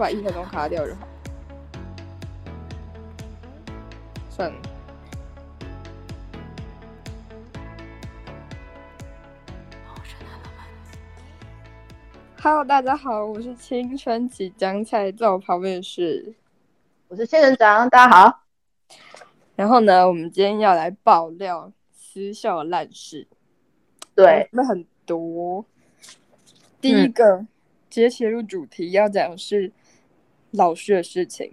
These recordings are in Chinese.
把一分钟卡掉就好。算了。Hello，大家好，我是青春期江菜，在我旁边是，我是仙人掌，大家好。然后呢，我们今天要来爆料私校烂事，对，那很多。第一个，直接切入主题，要讲的是老师的事情。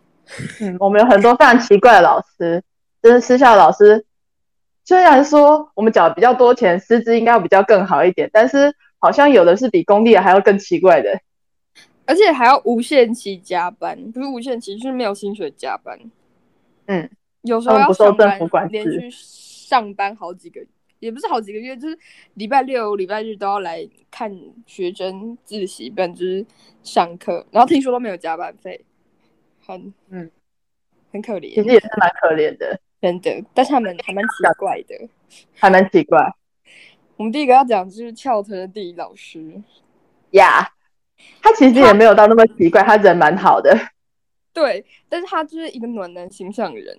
嗯，我们有很多非常奇怪的老师，就是私校老师。虽然说我们缴比较多钱，师资应该比较更好一点，但是。好像有的是比公立还要更奇怪的，而且还要无限期加班，不是无限期，就是没有薪水加班。嗯，有时候要上班，连续上班好几个，也不是好几个月，就是礼拜六、礼拜日都要来看学生自习，本就是上课，然后听说都没有加班费，很嗯，很可怜。其实也是蛮可怜的，真的，但是他们还蛮奇怪的，还蛮奇怪。我们第一个要讲就是翘臀的地理老师呀，他其实也没有到那么奇怪，他人蛮好的。对，但是他就是一个暖男形象的人，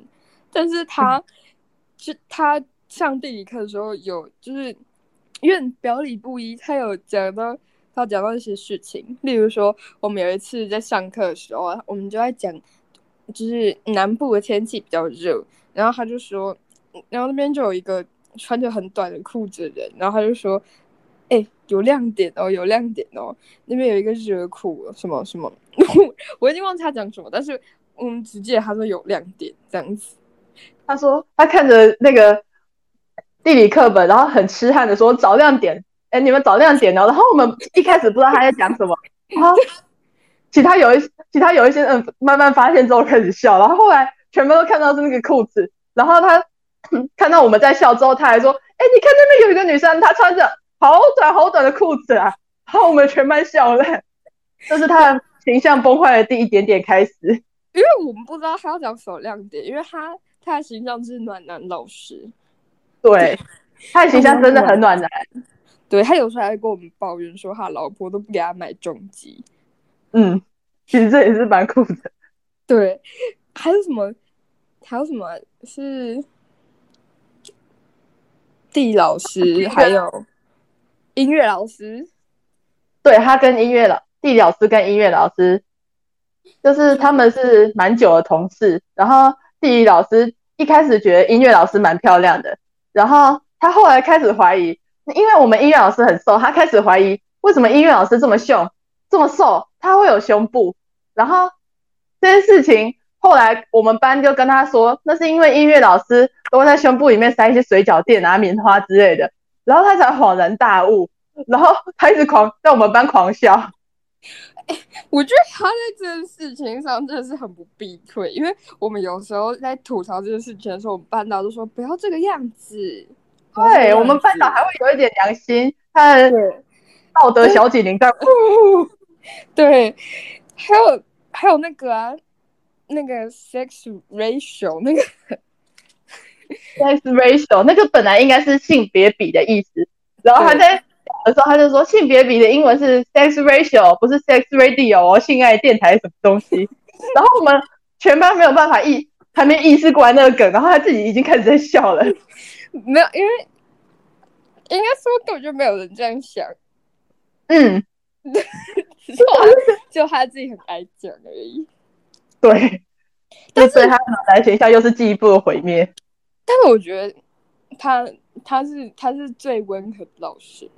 但是他 就他上地理课的时候有就是因为表里不一，他有讲到他讲到一些事情，例如说我们有一次在上课的时候，我们就在讲就是南部的天气比较热，然后他就说，然后那边就有一个。穿着很短的裤子的人，然后他就说：“哎，有亮点哦，有亮点哦，那边有一个热裤，什么什么，我已经忘记他讲什么，但是我们只记得他说有亮点这样子。他说他看着那个地理课本，然后很痴汉的说找亮点，哎，你们找亮点哦。然后我们一开始不知道他在讲什么，然后其他有一其他有一些人慢慢发现之后开始笑，然后后来全部都看到是那个裤子，然后他。”看到我们在笑之后，他还说：“哎，你看那边有一个女生，她穿着好短好短的裤子啊！”然后我们全班笑了，这是他的形象崩坏的第一点点开始。因为我们不知道他要讲什么亮点，因为他他的形象是暖男老师，对，他的形象真的很暖男。对他有时候还会跟我们抱怨说，他老婆都不给他买重机。嗯，其实这也是蛮酷的。对，还有什么？还有什么是？地理老师还有音乐老师，对他跟音乐老地理老师跟音乐老师，就是他们是蛮久的同事。然后地理老师一开始觉得音乐老师蛮漂亮的，然后他后来开始怀疑，因为我们音乐老师很瘦，他开始怀疑为什么音乐老师这么凶这么瘦，他会有胸部。然后这件事情。后来我们班就跟他说，那是因为音乐老师都会在胸部里面塞一些水饺垫啊、棉花之类的，然后他才恍然大悟，然后他一直狂在我们班狂笑。我觉得他在这件事情上真的是很不避讳，因为我们有时候在吐槽这件事情的时候，我们班导都说不要这个样子。对我们班导还会有一点良心，他道德小警铃在。对，还有还有那个啊。那个 sex ratio 那个 sex ratio 那个本来应该是性别比的意思，然后他在讲的时候他就说性别比的英文是 sex ratio，不是 sex radio 哦，性爱电台什么东西。然后我们全班没有办法意还没意识过来那个梗，然后他自己已经开始在笑了。没有，因为应该说根本就没有人这样想。嗯，就就他自己很爱讲而已。对，但是他来学校又是进一步的毁灭。但是我觉得他他是他是最温和的老师，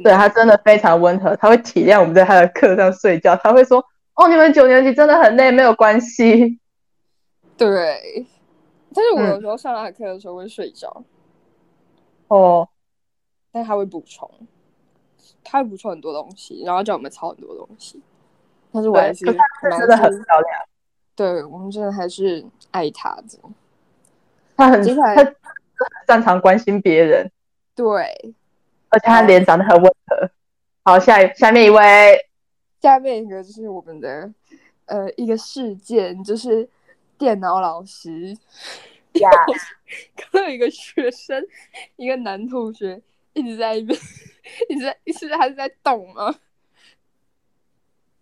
对他真的非常温和，他会体谅我们在他的课上睡觉，他会说：“哦，你们九年级真的很累，没有关系。”对，但是我有时候上他课的时候会睡着。哦，但他会补充，他会补充很多东西，然后叫我们抄很多东西。但是我还是真的很漂亮。对我们真的还是爱他的，他很他擅长关心别人，对，而且他脸长得很温和。好，下下面一位，下面一个就是我们的呃一个事件，就是电脑老师呀，看到 一个学生，一个男同学一直在一边，一直在，是他是在动吗？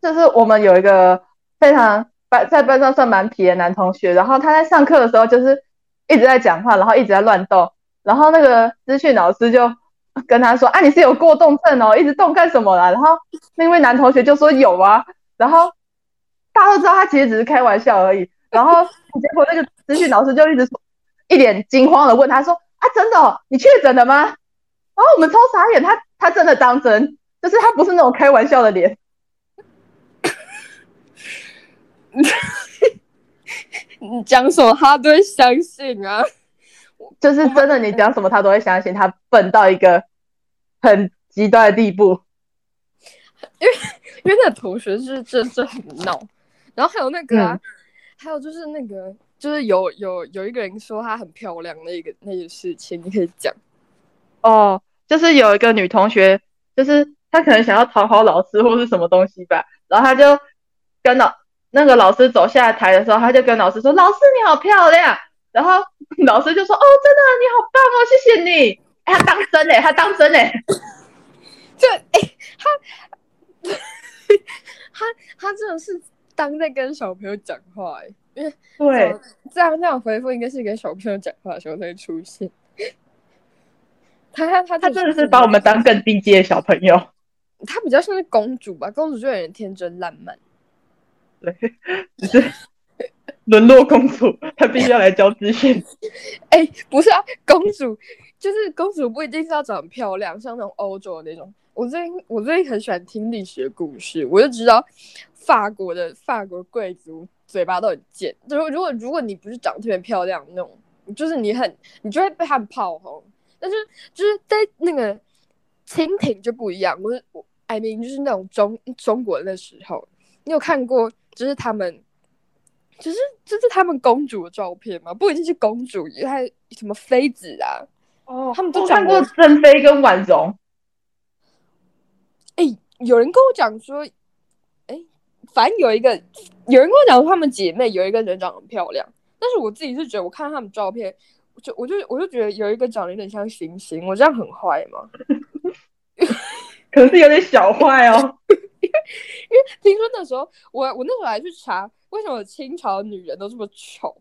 就是我们有一个非常班在班上算蛮皮的男同学，然后他在上课的时候就是一直在讲话，然后一直在乱动，然后那个资讯老师就跟他说：“啊，你是有过动症哦，一直动干什么啦？”然后那位男同学就说：“有啊。”然后大家都知道他其实只是开玩笑而已，然后结果那个资讯老师就一直说一脸惊慌的问他说：“啊，真的？你确诊了吗？”然后我们超傻眼，他他真的当真，就是他不是那种开玩笑的脸。你讲什么他都会相信啊，就是真的，你讲什么他都会相信，他笨到一个很极端的地步。因为因为那个同学是真的很闹，然后还有那个啊，还有就是那个就是有有有一个人说她很漂亮那个那个事情，你可以讲。哦，就是有一个女同学，就是她可能想要讨好老师或是什么东西吧，然后她就跟老那个老师走下台的时候，她就跟老师说：“老师你好漂亮。”然后老师就说：“哦，真的你好棒哦，谢谢你。”哎，他当真嘞，他当真嘞，就哎他他他真的是当在跟小朋友讲话哎，因为对这样这样回复应该是跟小朋友讲话的时候才会出现。他他他他真的是把我们当更低阶的小朋友。他比较像是公主吧，公主就有点天真烂漫。对，只是沦落公主，她必须要来教资讯。哎，不是啊，公主就是公主，不一定是要长漂亮，像那种欧洲的那种。我最近我最近很喜欢听历史的故事，我就知道法国的法国贵族嘴巴都很贱。就是如果如果你不是长得特别漂亮那种，就是你很你就会被他们炮轰。但是就是在那个蜻蜓就不一样，我是我，I mean 就是那种中中国的时候，你有看过就是他们，就是这是他们公主的照片吗？不一定是公主，还什么妃子啊？哦，他们都看过珍妃跟婉容。哎，有人跟我讲说，哎，反正有一个有人跟我讲说，她们姐妹有一个人长得很漂亮，但是我自己是觉得，我看她们照片。就我就我就觉得有一个长得有点像星星，我这样很坏吗？可是有点小坏哦，因为听说那时候我我那时候还去查，为什么清朝女人都这么丑？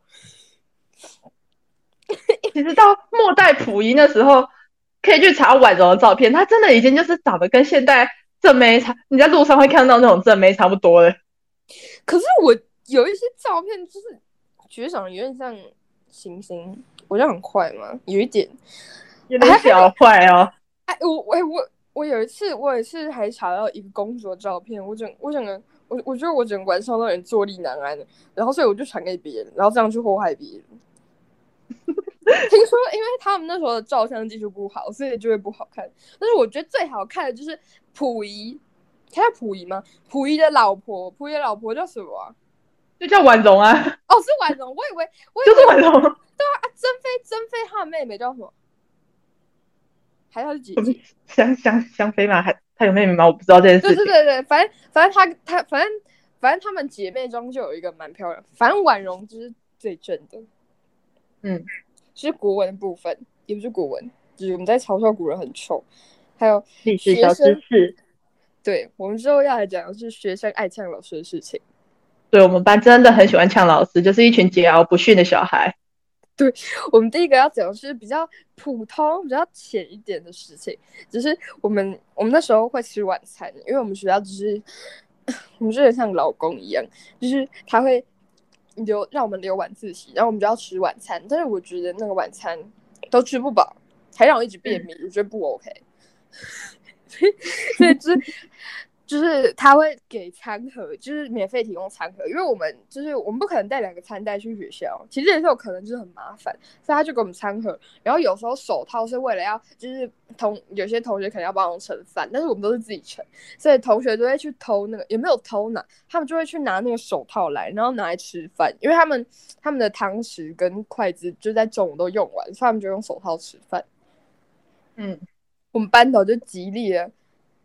其实到末代溥仪那时候，可以去查婉容的照片，她真的已经就是长得跟现代正妹差，你在路上会看到那种正妹差不多的。可是我有一些照片就是觉得长得有点像星星。我觉得很快吗？有一点，有点小坏哦。哎，我我我我有一次，我有一次还查到一个公主的照片，我整我整个我我觉得我整个晚上都有点坐立难安的，然后所以我就传给别人，然后这样去祸害别人。听说因为他们那时候的照相技术不好，所以就会不好看。但是我觉得最好看的就是溥仪，他叫溥仪吗？溥仪的老婆，溥仪的老婆叫什么？就叫婉容啊。哦，是婉容，我以为我就是婉容。对啊，珍妃，珍妃她的妹妹叫什么？还是姐姐？香香香妃吗？还她有妹妹吗？我不知道这件事。对对对对，反正反正她她反正反正她们姐妹中就有一个蛮漂亮，反正婉容就是最正的。嗯，是国文的部分，也不是国文，就是我们在嘲笑古人很丑。还有历史小知识。对我们之后要来讲的是学生爱呛老师的事情。对我们班真的很喜欢呛老师，就是一群桀骜不驯的小孩。对我们第一个要讲的是比较普通、比较浅一点的事情，只是我们我们那时候会吃晚餐，因为我们学校就是 我们就是像老公一样，就是他会留让我们留晚自习，然后我们就要吃晚餐。但是我觉得那个晚餐都吃不饱，还让我一直便秘，我觉得不 OK。所以就是。就是他会给餐盒，就是免费提供餐盒，因为我们就是我们不可能带两个餐袋去学校，其实也是有可能就是很麻烦，所以他就给我们餐盒。然后有时候手套是为了要，就是同有些同学可能要帮忙盛饭，但是我们都是自己盛，所以同学都会去偷那个，也没有偷拿，他们就会去拿那个手套来，然后拿来吃饭，因为他们他们的汤匙跟筷子就在中午都用完，所以他们就用手套吃饭。嗯，我们班头就极力的。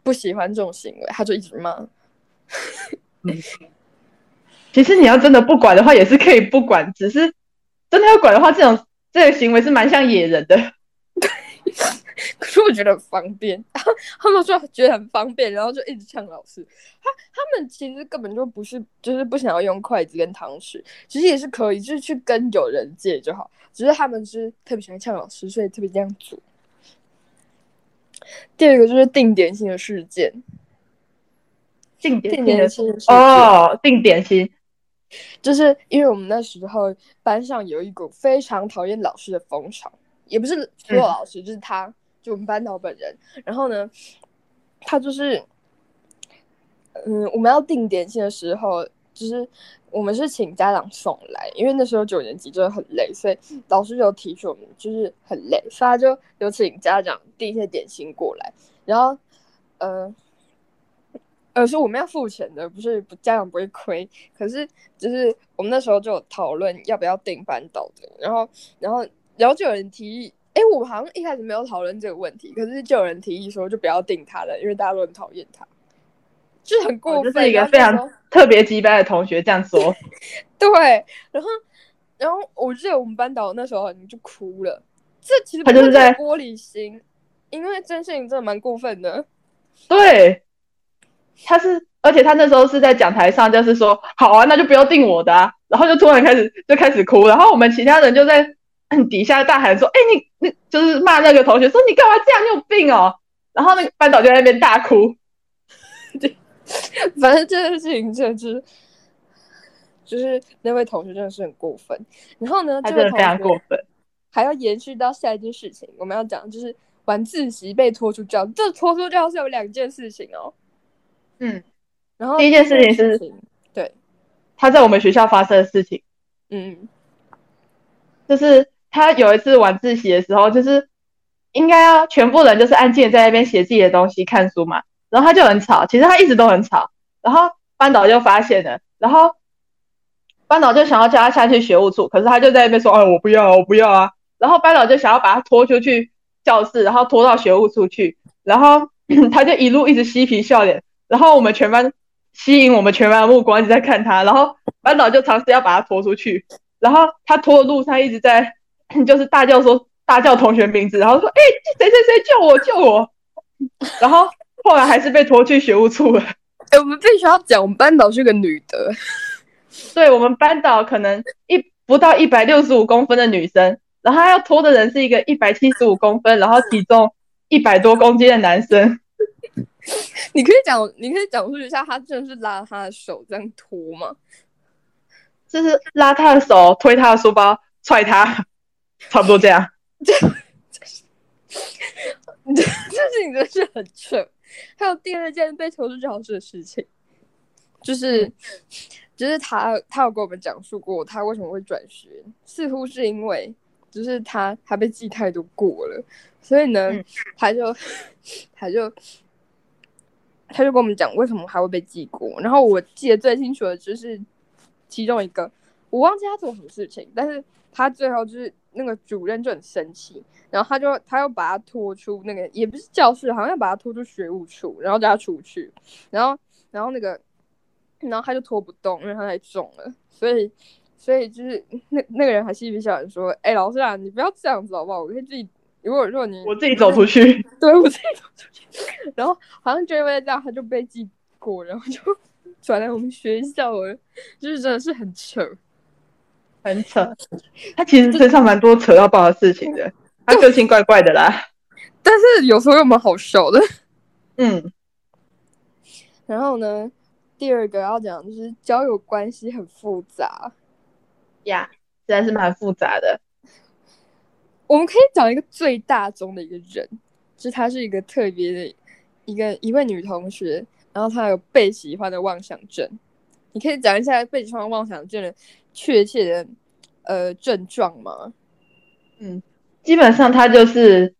不喜欢这种行为，他就一直骂。嗯，其实你要真的不管的话，也是可以不管，只是真的要管的话，这种这个行为是蛮像野人的。可是我觉得很方便，他们说觉得很方便，然后就一直呛老师。他他们其实根本就不是，就是不想要用筷子跟汤匙，其实也是可以，就是去跟有人借就好。只是他们是特别喜欢呛老师，所以特别这样做。第二个就是定点性的事件，定点定性的点性的事件哦，定点性，就是因为我们那时候班上有一股非常讨厌老师的风潮，也不是所有老师，就是他，就我们班导本人。然后呢，他就是，嗯，我们要定点性的时候，就是我们是请家长送来，因为那时候九年级真的很累，所以老师就提出我们就是很累，所以他就有请家长递一些点心过来，然后，呃。呃，是我们要付钱的，不是家长不会亏。可是就是我们那时候就讨论要不要订班导的，然后然后然后就有人提议，哎，我们好像一开始没有讨论这个问题，可是就有人提议说就不要订他了，因为大家都很讨厌他，就是很过分。哦就是一个非常特别击败的同学这样说。对，然后然后我记得我们班导那时候你就哭了，这其实他就是在玻璃心，因为真性真的蛮过分的。对，他是，而且他那时候是在讲台上，就是说，好啊，那就不要定我的啊，然后就突然开始就开始哭，然后我们其他人就在底下大喊说，哎，你你就是骂那个同学说你干嘛这样，你有病哦，然后那个班导就在那边大哭，反正这件事情真的就是，就是那位同学真的是很过分。然后呢，他真的非常过分。还要延续到下一件事情，我们要讲就是晚自习被拖出教，这拖出教室有两件事情哦。嗯，然后第一件事情是情，对，他在我们学校发生的事情。嗯，就是他有一次晚自习的时候，就是应该要全部人就是安静的在那边写自己的东西、看书嘛，然后他就很吵，其实他一直都很吵，然后班导就发现了，然后班导就想要叫他下去学务处，可是他就在那边说：“哎，我不要，我不要啊。”然后班导就想要把他拖出去教室，然后拖到学务处去，然后 他就一路一直嬉皮笑脸，然后我们全班吸引我们全班的目光一直在看他，然后班导就尝试要把他拖出去，然后他拖的路上一直在 就是大叫说大叫同学名字，然后说：“哎、谁谁谁救我救我！”然后后来还是被拖去学务处了。哎，我们必须要讲，我们班导是个女的，对我们班导可能一不到一百六十五公分的女生，然后他要拖的人是一个一百七十五公分，然后体重一百多公斤的男生。你可以讲，你可以讲述一下，他真的是拉他的手这样拖吗？就是拉他的手，推他的书包，踹他，差不多这样。这事情真的是很扯。还有第二件被投出教室的事情，就是，就是他他有跟我们讲述过他为什么会转学，似乎是因为就是他他被记太多过了，所以呢，嗯他就他就他就跟我们讲为什么他会被记过。然后我记得最清楚的就是其中一个，我忘记他做什么事情，但是他最后就是那个主任就很生气，然后他就他又把他拖出那个也不是教室，好像要把他拖出学务处，然后叫他出去，然后然后那个然后他就拖不动，因为他太重了，所以所以就是那那个人还嬉皮笑脸说：“哎、老师啊，你不要这样子好不好？我可以自己，如果如果你我自己走出去，对我自己走出去，然后好像就因为这样，他就被记过，然后就 转来我们学校了，就是真的是很扯。很扯。他其实身上蛮多扯到爆的事情的，他个性怪怪的啦。但是有时候又蛮好笑的。嗯，然后呢，第二个要讲就是交友关系很复杂，呀，实在是蛮复杂的。我们可以讲一个最大宗的一个人，就是他是一个特别的一个一位女同学，然后她有被喜欢的妄想症。你可以讲一下被喜欢妄想症的确切的呃症状吗？嗯基本上他就是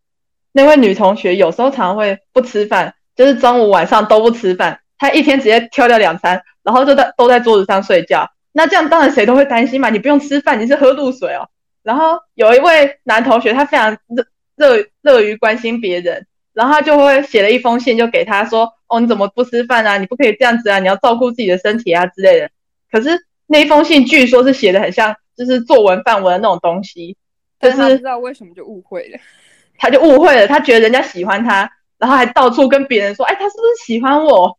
那位女同学，有时候常会不吃饭，就是中午晚上都不吃饭，她一天直接挑掉两餐，然后就在都在桌子上睡觉。那这样当然谁都会担心嘛，你不用吃饭，你是喝露水哦。然后有一位男同学，他非常热热乐于关心别人，然后他就会写了一封信，就给他说：“哦，你怎么不吃饭啊？你不可以这样子啊，你要照顾自己的身体啊之类的。”可是那一封信据说是写的很像就是作文范文的那种东西，就但是不知道为什么就误会了。他就误会了，他觉得人家喜欢他，然后还到处跟别人说，哎，他是不是喜欢我？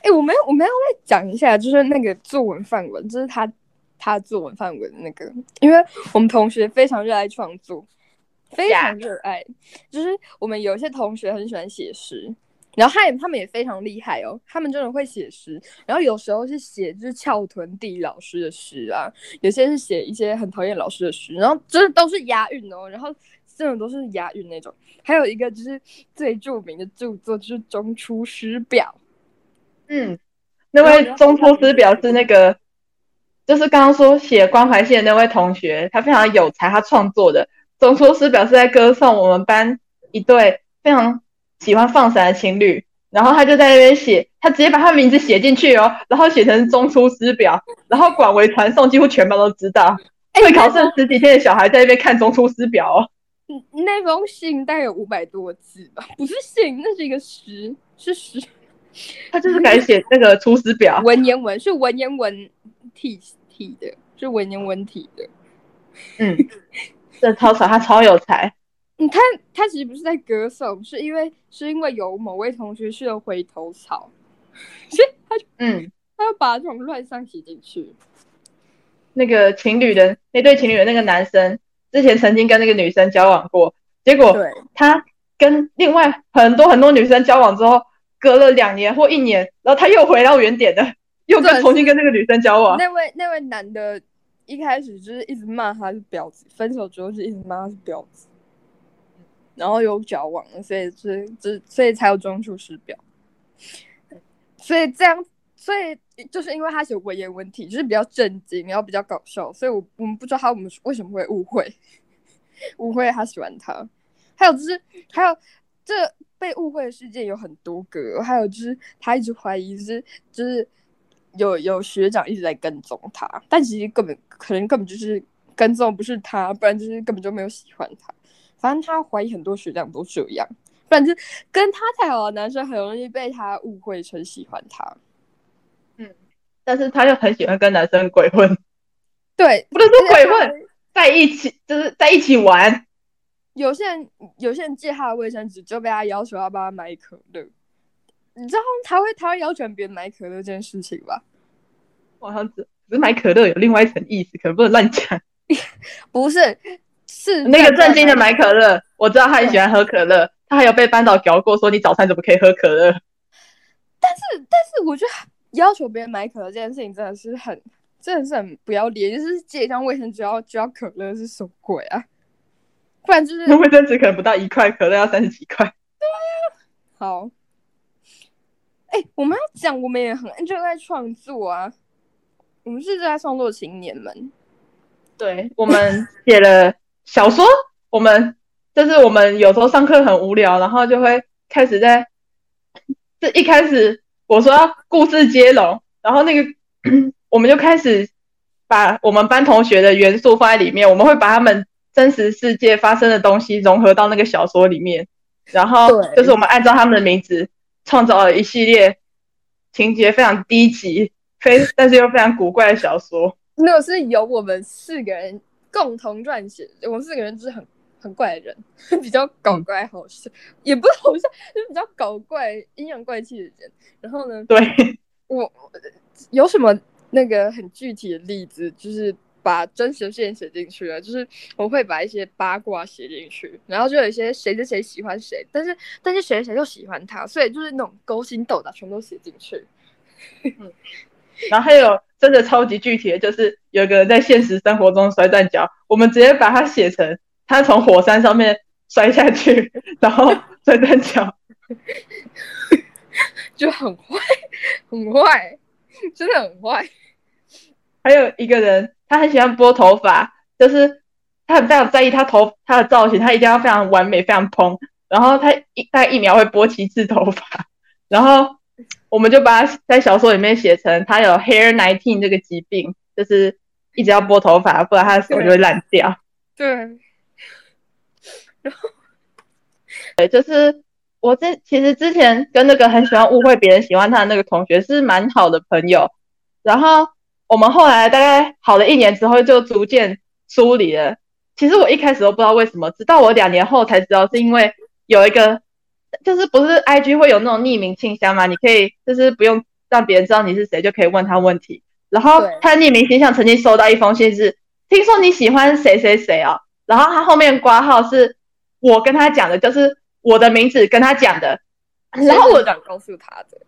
哎，我们我们要再讲一下，就是那个作文范文，就是他他作文范文那个，因为我们同学非常热爱创作，非常热爱，就是我们有些同学很喜欢写诗。然后他也他们也非常厉害哦，他们真的会写诗，然后有时候是写就是翘臀地老师的诗啊，有些是写一些很讨厌老师的诗，然后真的都是押韵哦，然后真的都是押韵那种。还有一个就是最著名的著作就是《中出师表》，嗯，那位《中出师表》是那个，就是刚刚说写关怀信的那位同学，他非常有才，他创作的《中出师表》是在歌颂我们班一对非常。喜欢放闪的情侣，然后他就在那边写，他直接把他名字写进去哦，然后写成中出师表，然后广为传颂，几乎全班都知道。会考剩十几天的小孩在那边看中出师表哦。那封信大概有五百多字吧，不是信，那是一个诗，是诗。他就是改写那个出师表，文言文是文言文体体的，是文言文体的。嗯，这超少，他超有才。你看，他其实不是在歌颂，是因为是因为有某位同学是了回头草，所以他就嗯，他要把这种乱象写进去。那个情侣的那对情侣的那个男生，之前曾经跟那个女生交往过，结果他跟另外很多很多女生交往之后，隔了两年或一年，然后他又回到原点的，又跟重新跟那个女生交往。那位那位男的，一开始就是一直骂他是婊子，分手之后就一直骂他是婊子。然后有交往，所以是这，所以才有装出师表。所以这样，所以就是因为他写文言文体，就是比较震惊，然后比较搞笑，所以我我们不知道他我们为什么会误会，误会他喜欢他。还有就是，还有这被误会的事件有很多个，还有就是他一直怀疑是就是有有学长一直在跟踪他，但其实根本可能根本就是跟踪不是他，不然就是根本就没有喜欢他。反正他怀疑很多学长都这样，反正跟他太好的男生很容易被他误会成喜欢他。嗯，但是他又很喜欢跟男生鬼混。对，不能说鬼混，在一起就是在一起玩。有些人有些人借他的卫生纸，就被他要求要帮他买可乐。你知道他会他会要求别人买可乐这件事情吧？好像只只是买可乐有另外一层意思，可能不能乱讲。不是。是那个正经的买可乐，我知道他很喜欢喝可乐，他还有被班导屌过，说你早餐怎么可以喝可乐？但是，但是我觉得要求别人买可乐这件事情真的是很，真的是很不要脸，就是借一张卫生纸要就要可乐是什么鬼啊？不然就是 卫生纸可能不到一块，可乐要三十几块。对呀，好，哎，我们要讲，我们也很就在创作啊，我们是在创作青年们，对我们写了。小说，我们就是我们有时候上课很无聊，然后就会开始在，这一开始我说故事接龙，然后那个 我们就开始把我们班同学的元素放在里面，我们会把他们真实世界发生的东西融合到那个小说里面，然后就是我们按照他们的名字创造了一系列情节非常低级、非但是又非常古怪的小说。那个是由我们四个人。共同撰写，我们四个人就是很很怪的人，比较搞怪好笑，也不是好笑，就是比较搞怪、阴阳怪气的人。然后呢，对。我有什么那个很具体的例子，就是把真实的事件写进去了，就是我会把一些八卦写进去，然后就有一些谁谁谁喜欢谁，但是但是谁谁又喜欢他，所以就是那种勾心斗角全都写进去。然后还有真的超级具体的，就是有个人在现实生活中摔断脚，我们直接把它写成他从火山上面摔下去，然后摔断脚，就很坏，很坏，真的很坏。还有一个人，他很喜欢拨头发，就是他很非常在意他头他的造型，他一定要非常完美，非常蓬，然后他一大概一秒会拨七次头发，然后。我们就把他在小说里面写成他有 hair nineteen 这个疾病，就是一直要拨头发，不然他的手就会烂掉。对，然后，对，就是我这其实之前跟那个很喜欢误会别人喜欢他的那个同学是蛮好的朋友，然后我们后来大概好了一年之后就逐渐疏离了，其实我一开始都不知道为什么，直到我两年后才知道，是因为有一个，就是不是 IG 会有那种匿名信箱嘛？你可以就是不用让别人知道你是谁，就可以问他问题。然后他的匿名信箱曾经收到一封信，是听说你喜欢谁谁谁哦？然后他后面挂号是我跟他讲的，就是我的名字跟他讲的。然后我长告诉他的，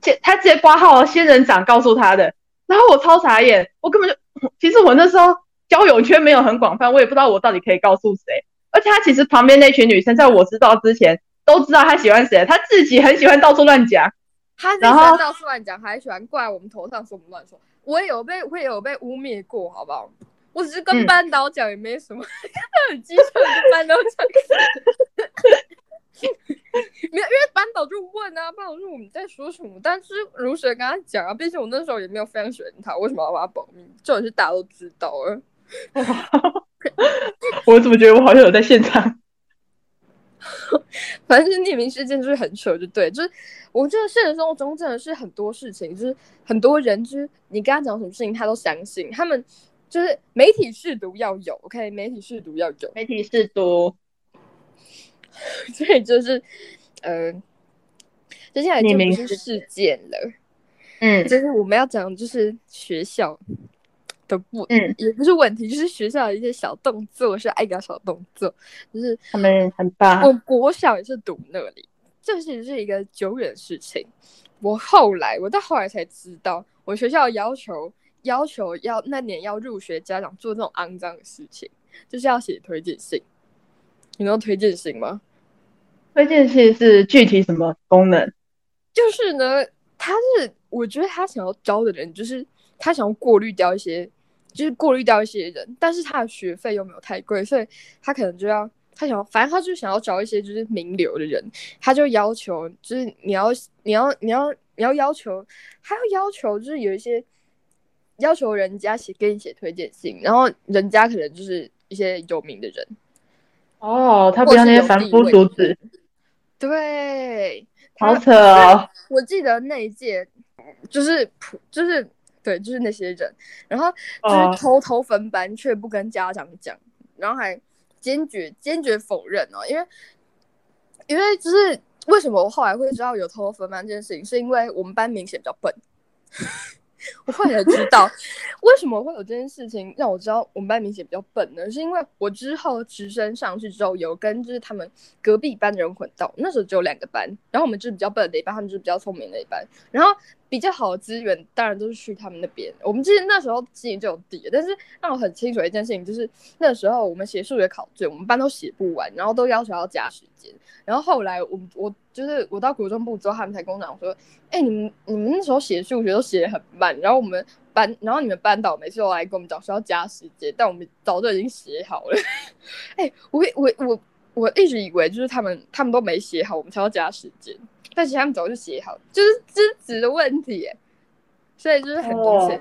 接他直接挂号仙人掌告诉他的。然后我超傻眼，我根本就其实我那时候。交友圈没有很广泛，我也不知道我到底可以告诉谁。而且他其实旁边那群女生，在我知道之前都知道他喜欢谁，他自己很喜欢到处乱讲。他喜欢到处乱讲，还喜欢挂在我们头上说我们乱说。我也有被，会有被污蔑过，好不好？我只是跟班导讲，也没什么，很基础跟班导讲。没有，因为班导就问啊，班导说我们在说什么，但是如实跟他讲啊。毕竟我那时候也没有非常喜欢他，为什么要把他保密？这种事大家都知道了。我怎么觉得我好像有在现场？反正是匿名事件就是很扯，就对，就是我觉得现实生活中真的是很多事情，就是很多人就是你跟他讲什么事情，他都相信。他们就是媒体试读要有，OK，媒体试读要有，媒体试读。所以就是呃，接下来就不是事件了，嗯，就是我们要讲就是学校。的不，嗯，也不是问题，就是学校的一些小动作，是爱搞小动作，就是他们很棒。我国小也是读那里，这其实是一个久远的事情。我后来，我到后来才知道，我学校要求要求要那年要入学家长做这种肮脏的事情，就是要写推荐信。你知道推荐信吗？推荐信是具体什么功能？就是呢，他是我觉得他想要招的人，就是他想要过滤掉一些。就是过滤掉一些人，但是他的学费又没有太贵，所以他可能就要他想，反正他就想要找一些就是名流的人，他就要求就是你要你要你要你要要求，他要要求就是有一些要求人家写给你写推荐信，然后人家可能就是一些有名的人。哦，他不要那些凡夫俗子。对，好扯哦！我记得那一届就是普就是。对，就是那些人，然后就是偷偷分班，却不跟家长讲，然后还坚决坚决否认哦，因为因为就是为什么我后来会知道有偷偷分班这件事情，是因为我们班明显比较笨。我后来知道为什么会有这件事情，让我知道我们班明显比较笨呢？是因为我之后直升上去之后，有跟就是他们隔壁班的人混到，那时候只有两个班，然后我们就是比较笨的一班，他们就是比较聪明的一班，然后比较好的资源当然都是去他们那边。我们其实那时候心里就有底，但是让我很清楚一件事情，就是那时候我们写数学考卷，我们班都写不完，然后都要求要加时间。然后后来我我就是我到国中部之后，他们才跟我讲说，哎，你们你们那时候写数学都写的很慢，然后我们班，然后你们班导每次都来跟我们讲说要加时间，但我们早就已经写好了。哎，我我我我一直以为就是他们他们都没写好，我们才要加时间，但其实他们早就写好，就是资质的问题，所以就是很明显，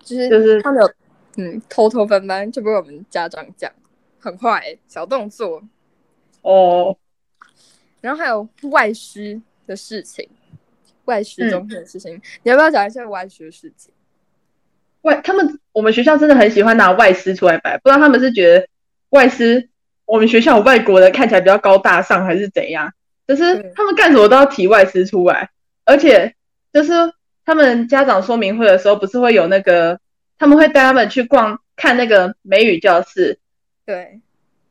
就是就是他们有嗯偷偷翻班，就被我们家长讲，很坏，小动作。哦，然后还有外师的事情，外师中心的事情，你要不要讲一下外师的事情？外他们我们学校真的很喜欢拿外师出来摆，不知道他们是觉得外师我们学校有外国的看起来比较高大上，还是怎样？就是他们干什么都要提外师出来，而且就是他们家长说明会的时候，不是会有那个他们会带他们去逛看那个美语教室，对。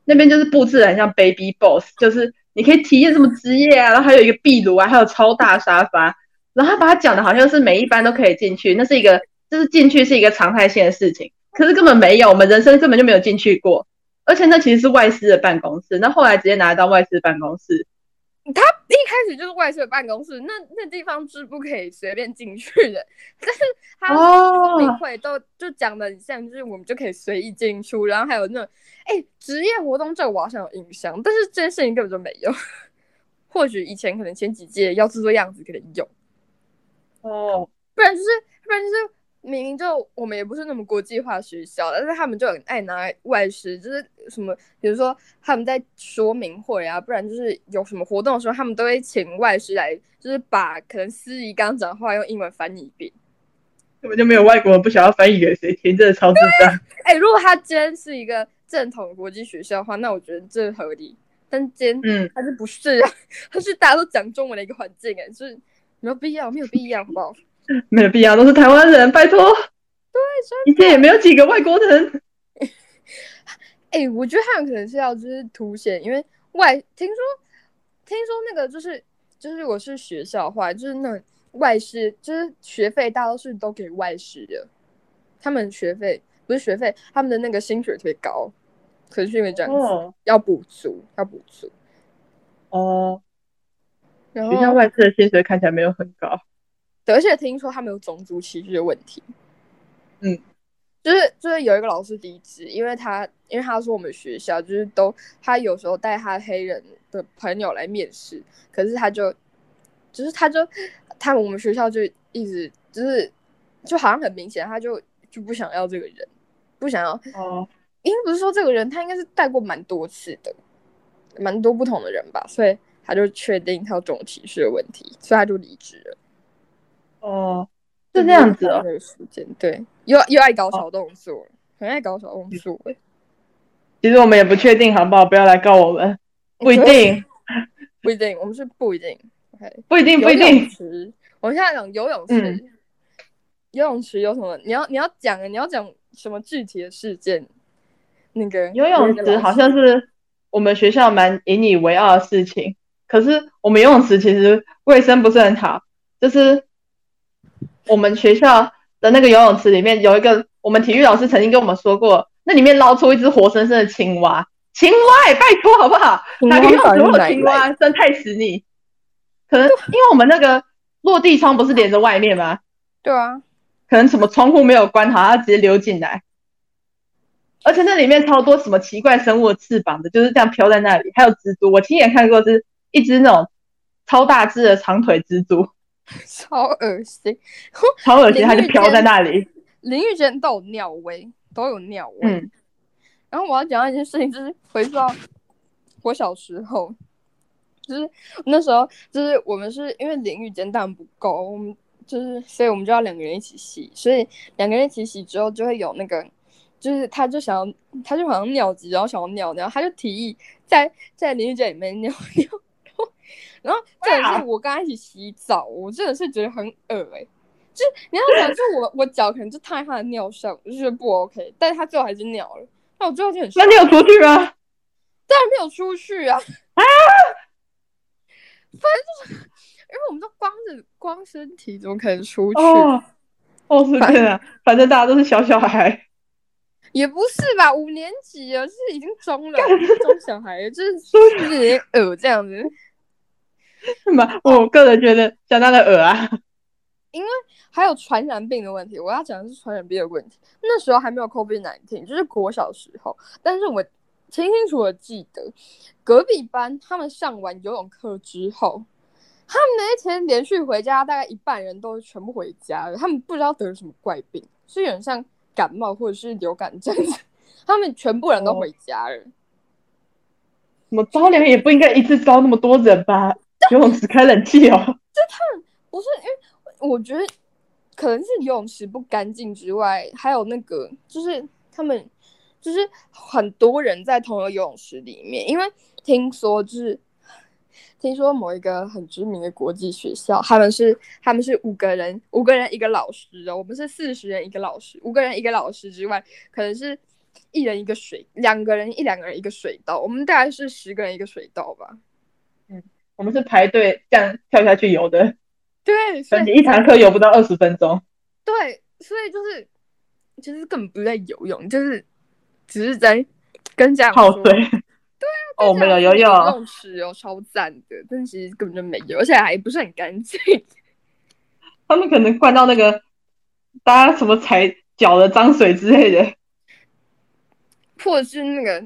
那边就是布置的很像 Baby Boss，就是你可以体验什么职业啊，然后还有一个壁炉啊，还有超大沙发，然后他把它讲的好像是每一班都可以进去，那是一个就是进去是一个常态性的事情，可是根本没有，我们人生根本就没有进去过，而且那其实是外师的办公室，那后来直接拿来当外师办公室。他一开始就是外设办公室，那那地方是不可以随便进去的。但是他说明会都就讲的很像，就是我们就可以随意进出，然后还有那种哎职业活动这我好像有印象，但是这件事情根本就没有。或许以前可能前几届要制作样子可能有，哦，不然就是不然就是。明明就我们也不是那么国际化学校，但是他们就很爱拿外师，就是什么，比如说他们在说明会啊，不然就是有什么活动的时候，他们都会请外师来，就是把可能司仪刚讲话用英文翻译一遍。根本就没有外国人不想要翻译给谁听，真的超智障。哎，如果他今天是一个正统国际学校的话，那我觉得这合理。但今天嗯，他是不是啊？他是大家都讲中文的一个环境，哎，就是没有必要，没有必要，好不好？没有必要，都是台湾人，拜托。对，以前也没有几个外国人。哎、我觉得他们可能是要就是凸显，因为外听说听说那个就是就是如果是学校的话，就是那种外师就是学费大多数都给外师的，他们学费不是学费，他们的那个薪水特别高，可能是因为这样子、哦要补足，要补足。哦，然学校后外师的薪水看起来没有很高。对，而且听说他们有种族歧视的问题。嗯，就是就是有一个老师离职，因为他因为他说我们学校就是都他有时候带他黑人的朋友来面试，可是他就就是他就他我们学校就一直就是就好像很明显，他就就不想要这个人，不想要，哦，应该不是说这个人他应该是带过蛮多次的，蛮多不同的人吧，所以他就确定他有种歧视的问题，所以他就离职了。哦，是这样子哦。那个时间对，又又爱搞小动作，很爱搞小动作、欸，其实我们也不确定，好不好？不要来告我们，不一定，不一定，我们是不一定。OK，不一定，不一定。池，我们现在讲游泳池，嗯游泳池有什么？你要你要讲啊，你要讲什么具体的事件？那个游泳池好像是我们学校蛮引以为傲的事情，可是我们游泳池其实卫生不是很好，就是我们学校的那个游泳池里面有一个，我们体育老师曾经跟我们说过，那里面捞出一只活生生的青蛙，青蛙、欸，拜托好不好？哪个游泳池会有青蛙？真太死你！可能因为我们那个落地窗不是连着外面吗？对啊，可能什么窗户没有关好，它直接流进来。而且那里面超多什么奇怪生物的翅膀的，就是这样飘在那里。还有蜘蛛，我亲眼看过是一只那种超大只的长腿蜘蛛，超恶心。超恶心，它就飘在那里。淋浴间都有尿味，都有尿味。嗯，然后我要讲到一件事情，就是回溯到我小时候，就是那时候，就是我们是因为淋浴间当然不够，我们就是所以我们就要两个人一起洗，所以两个人一起洗之后就会有那个，就是他就想要，他就好像尿急，然后想要尿尿，他就提议在在淋浴间里面尿尿，然后然后真的是我跟他一起洗澡，我真的是觉得很恶哎、就是你要想，就我我脚可能就踏在他的尿上，我就觉得不 OK，但是他最后还是尿了，那我最后就很那你有出去吗？当然没有出去啊，啊反正就是因为我们都光着光身体，怎么可能出去？哦，哦是这样，反正大家都是小小孩。也不是吧，五年级啊，就是已经中了，中小孩，就是是不是有点恶这样子？是吗？我个人觉得相当的恶啊。因为还有传染病的问题，我要讲的是传染病的问题。那时候还没有 COVID nineteen，就是国小时候，但是我清清楚的记得，隔壁班他们上完游泳课之后，他们那一天连续回家，大概一半人都全部回家了。他们不知道得了什么怪病，是有点像感冒或者是流感这样子，他们全部人都回家了。怎么着凉也不应该一次招那么多人吧？游泳池开冷气哦。不是因为我觉得可能是游泳池不干净之外，还有那个就是他们就是很多人在同一个游泳池里面，因为听说就是听说某一个很知名的国际学校，他们是他们是五个人，五个人一个老师哦，我们是四十人一个老师，五个人一个老师之外，可能是一人一个水，两个人一两个人一个水道，我们大概是十个人一个水道吧。我们是排队这样跳下去游的，对，所以你一堂课游不到二十分钟。对，所以就是其实根本不是在游泳，就是只是在跟家长说泡水。对哦，我们有游游泳，泳池哦，超赞的，但其实根本就没有，而且还不是很干净。他们可能灌到那个大家什么踩脚的脏水之类的。或者是那个，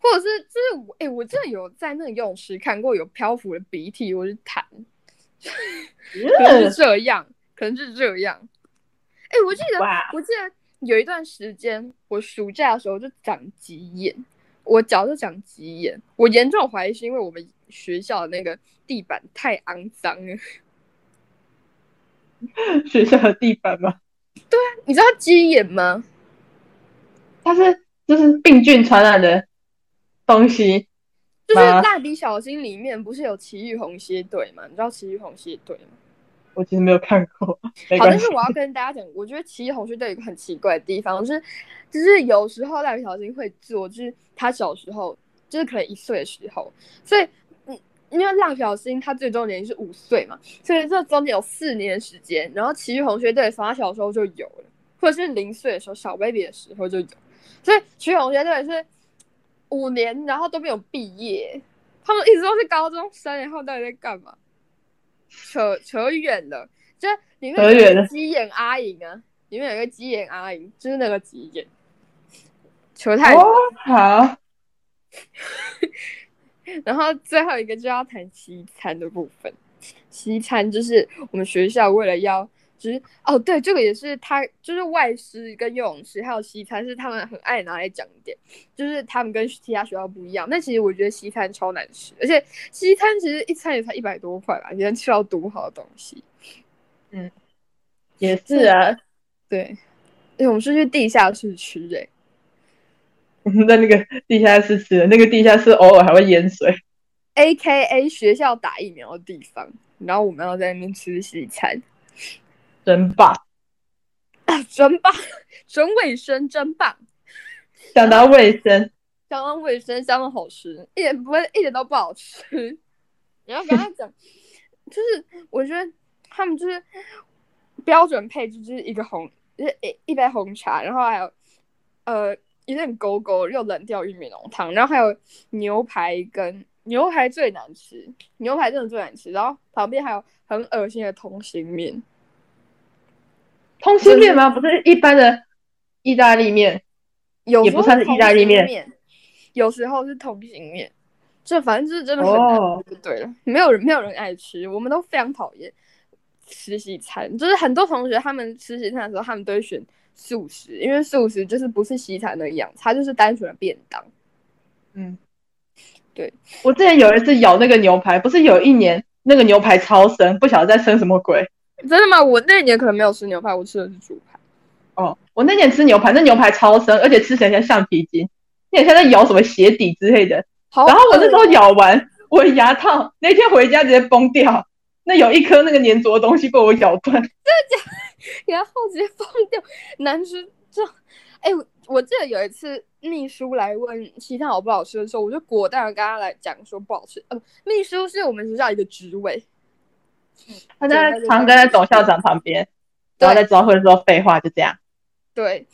或者是就是我，哎、我真的有在那个游泳池看过有漂浮的鼻涕或是痰，可能是这样，可能是这样。哎、我记得，我记得有一段时间，我暑假的时候就长鸡眼，我脚就长鸡眼，我严重怀疑是因为我们学校的那个地板太肮脏了。学校的地板吗？对啊你知道鸡眼吗？它是就是病菌传染的东西。就是蜡笔小新里面不是有奇遇红蝎队吗？你知道奇遇红蝎队吗？我其实没有看过，好，但是。我要跟大家讲，我觉得奇异红蝎队有一个很奇怪的地方，就是就是有时候蜡笔小新会做，就是他小时候，就是可能一岁的时候，所以嗯，因为蜡笔小新他最终年龄是五岁嘛，所以这中间有四年的时间，然后奇异红学队从他小时候就有了，或者是零岁的时候小 baby 的时候就有，所以奇遇红学队是五年，然后都没有毕业，他们一直都是高中生，然后到底在干嘛？扯扯远了，就里面有一个鸡眼阿颖啊，里面有一个鸡眼阿颖，就是那个鸡眼，扯太远。哦，好，然后最后一个就要谈西餐的部分，西餐就是我们学校为了要。就是哦，对，这个也是他，就是外师跟游泳池还有西餐是他们很爱拿来讲的点，就是他们跟其他学校不一样。但其实我觉得西餐超难吃，而且西餐其实一餐也才一百多块吧，你能吃到多好的东西。嗯也是啊。对，而且我们是去地下室吃诶、我们在那个地下室吃的，那个地下室偶尔还会淹水。a K A 学校打疫苗的地方，然后我们要在那边吃西餐真棒，啊，真棒，真卫生，真棒，相当卫生。相当卫生，相当好吃，一点不会，一点都不好吃。你要跟他讲，就是我觉得他们就是标准配置，就是一个红，就是一一杯红茶，然后还有呃有点勾勾又冷掉玉米浓汤，然后还有牛排跟牛排最难吃，牛排真的最难吃，然后旁边还有很恶心的通心面。通心面吗？不是一般的意大利面，也不算是意大利面面，有时候是通心面，这反正就是真的很难对了。没有人没有人爱吃，我们都非常讨厌吃西餐。就是很多同学他们吃西餐的时候，他们都会选素食，因为素食就是不是西餐那样，它就是单纯的便当。嗯，对。我之前有一次咬那个牛排，不是有一年那个牛排超生，不晓得在生什么鬼。真的吗？我那年可能没有吃牛排，我吃的是猪排。哦，我那年吃牛排，那牛排超生，而且吃起来像橡皮筋，有点像在咬什么鞋底之类的。然后我那时候咬完，我牙套那天回家直接崩掉，那有一颗那个粘着的东西被我咬断。真的假？牙套直接崩掉，难吃这。哎、我我记得有一次秘书来问西餐好不好吃的时候，我就果断的跟他来讲说不好吃。呃，秘书是我们学校一个职位，他在常跟在总校长旁边，然后在招会的时候废话就这样。对。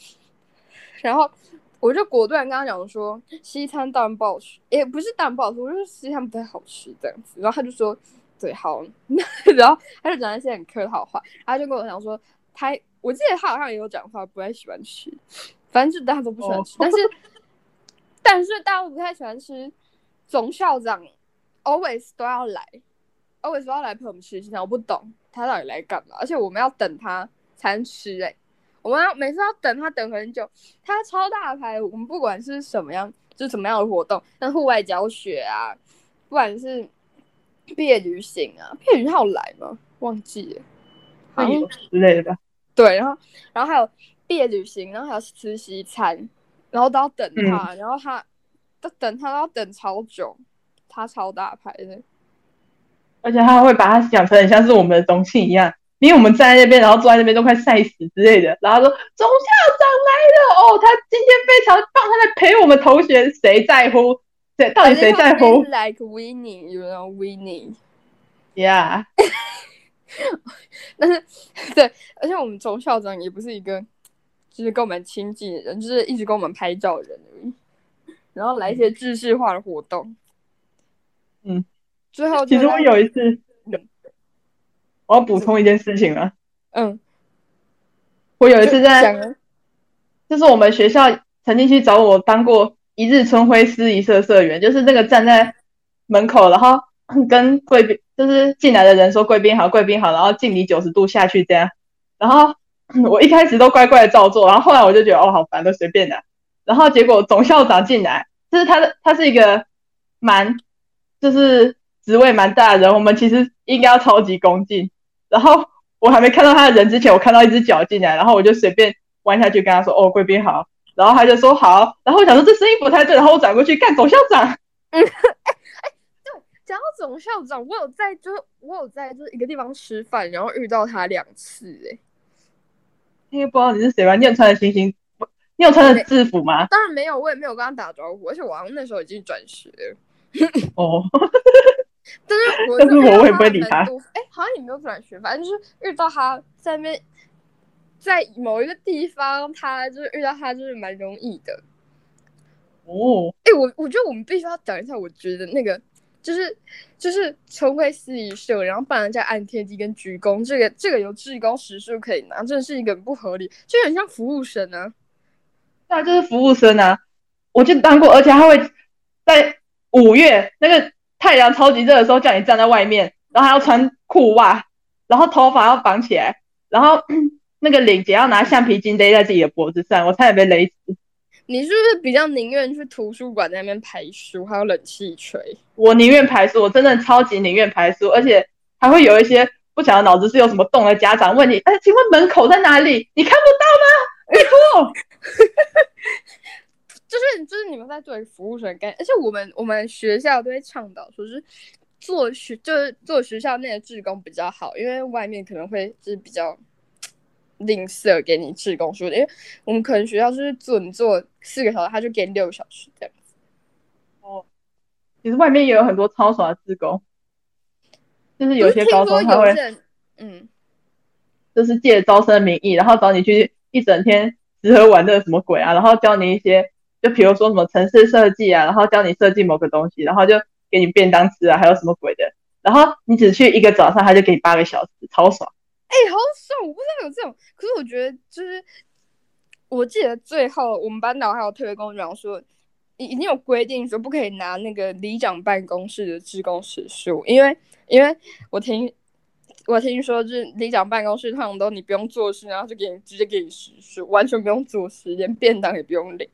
然后我就果断跟他讲说，西餐当然不好吃，也不是当然不好吃，我就说西餐不太好吃这样子。然后他就说，对，好。然后他就讲一些很客套话，他就跟我讲说，他我记得他好像也有讲话不太喜欢吃，反正就大家都不喜欢吃，哦但是但是大家都不太喜欢吃，总校长 always 都要来，always 都要来陪我们吃西餐，我不懂他到底来干嘛，而且我们要等他才能吃哎、我们要每次要等他等很久，他超大牌，我们不管是什么样，就是什么样的活动，像户外教学啊，不管是毕业旅行啊，毕业旅行他有来吗？忘记了，好像之类的吧。对，然后然后还有毕业旅行，然后还有吃西餐，然后都要等他，然后他都等他都要等超久，他超大牌的，而且他会把它想成很像是我们的宗庆一样，因为我们站在那边，然后坐在那边都快晒死之类的，然后说总校长来了哦，他今天非常棒，他在陪我们同学，谁在乎？对到底谁在乎？Like winning, you know, winning.。？Yeah，但是对，而且我们钟校长也不是一个就是跟我们亲近的人，就是一直跟我们拍照的人而已。然后来一些知识化的活动，嗯，最后其实我有一次嗯，我要补充一件事情了，嗯，我有一次在就是我们学校曾经去找我当过一日春晖司仪社社员，就是那个站在门口，然后跟贵宾就是进来的人说贵宾好，贵宾好，然后敬礼九十度下去这样。然后我一开始都乖乖的照做，然后后来我就觉得哦好烦，都随便的。然后结果总校长进来，就是他的他是一个蛮就是职位蛮大的人，我们其实应该要超级恭敬。然后我还没看到他的人之前，我看到一只脚进来，然后我就随便弯下去跟他说：“哦，贵宾好。”然后他就说好，然后我想说这声音不太对，然后我转过去干总校长。嗯，哎哎，就讲到总校长，我有在就是我有在就是一个地方吃饭，然后遇到他两次哎、因为不知道你是谁吧？你有穿着星星，你有穿着制服吗？当然没有，我也没有跟他打招呼，而且我好像那时候已经转学了。哦，但是我但是我也不会理他哎、好像也没有转学，反正就是遇到他在那边，在某一个地方，他就是遇到他就是蛮容易的。哦，哎、我我觉得我们必须要讲一下，我觉得那个就是就是春晖司仪社，然后帮人家按天机跟鞠躬，这个这个有志工时数可以拿，真的是一个很不合理，就很像服务生啊。对啊，就是服务生啊，我就当过，而且他会在五月那个太阳超级热的时候叫你站在外面，然后还要穿裤袜，然后头发要绑起来，然后 那个领结要拿橡皮筋勒在自己的脖子上，我差点被勒死。你是不是比较宁愿去图书馆那边排书，还有冷气吹？我宁愿排书，我真的超级宁愿排书，而且还会有一些不晓得脑子是有什么洞的家长问你，哎，请问门口在哪里？你看不到吗？拜托。就是就是你们在做服务生干，而且我们我们学校都会倡导说，是做学就是做学校内的志工比较好，因为外面可能会就是比较吝啬给你志工说的，因为我们可能学校就是做你做四个小时，他就给你六个小时这样。哦其实外面也有很多超爽的志工，就是有些高中他会嗯，就是借招生的名义，然后找你去一整天吃喝玩乐什么鬼啊，然后教你一些，就比如说什么城市设计啊，然后教你设计某个东西，然后就给你便当吃啊，还有什么鬼的，然后你只去一个早上，他就给你八个小时，超爽。哎、好爽！我不知道有这种，可是我觉得就是，我记得最后我们班导还有特别跟我讲说，已已经有规定说不可以拿那个里长办公室的职工时数，因为因为我听我听说就是里长办公室通常都你不用做事，然后就给你直接给你时数，完全不用做事，连便当也不用领。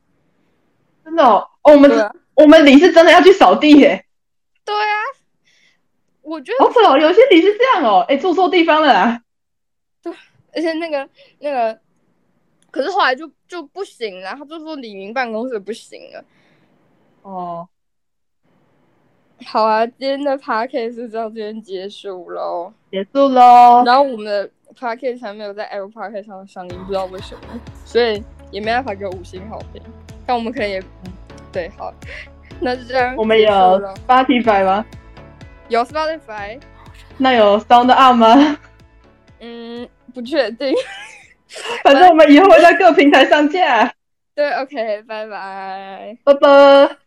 真的哦，哦我们、啊，我们里是真的要去扫地耶，对啊，我觉得好扯哦，有些里是这样哦，哎，住错地方了啦。而且那个那个，可是后来就就不行了，他就说李明办公室不行了。哦，好啊，今天的 podcast 就到这边结束喽。结束喽。然后我们的 podcast 还没有在 Apple Podcast 上上映，不知道为什么，所以也没办法给我五星好评。但我们可能也对，好，那就这样。我们有 Spotify 吗？有 Spotify，那有 Sound On 吗？嗯，不确定。反正我们以后会在各平台上架。对，OK，拜拜。拜拜。